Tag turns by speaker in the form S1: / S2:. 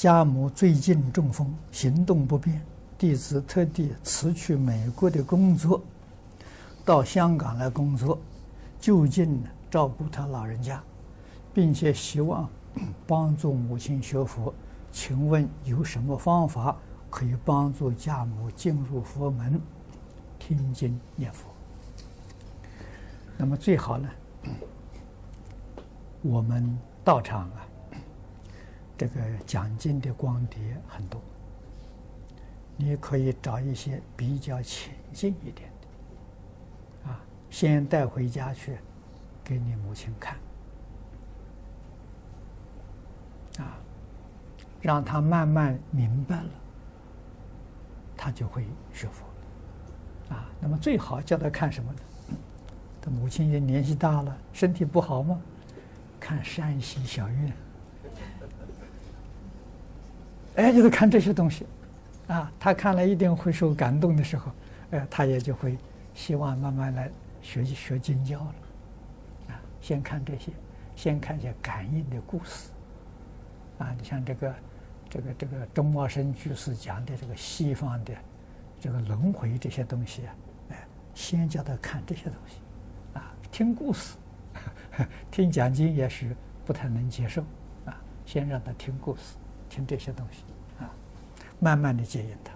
S1: 家母最近中风，行动不便，弟子特地辞去美国的工作，到香港来工作，就近照顾他老人家，并且希望 帮助母亲学佛。请问有什么方法可以帮助家母进入佛门、听经念佛？那么最好呢，我们道场啊，这个讲经的光碟很多，你可以找一些比较浅近一点的，啊，先带回家去给你母亲看，啊。让他慢慢明白了，他就会学佛，啊，那么最好叫他看什么呢？他母亲也年纪大了，身体不好吗？看山西小院，哎，就是看这些东西，啊，他看了一定会受感动的时候，哎，他也就会希望慢慢来学习学经教了，啊，先看这些，先看一些感应的故事，啊，你像这个。这个这个中茂生居士讲的这个西方的这个轮回这些东西啊，哎，先叫他看这些东西，啊，听故事，听讲经也许不太能接受，啊，先让他听故事，听这些东西，啊，慢慢的接引他。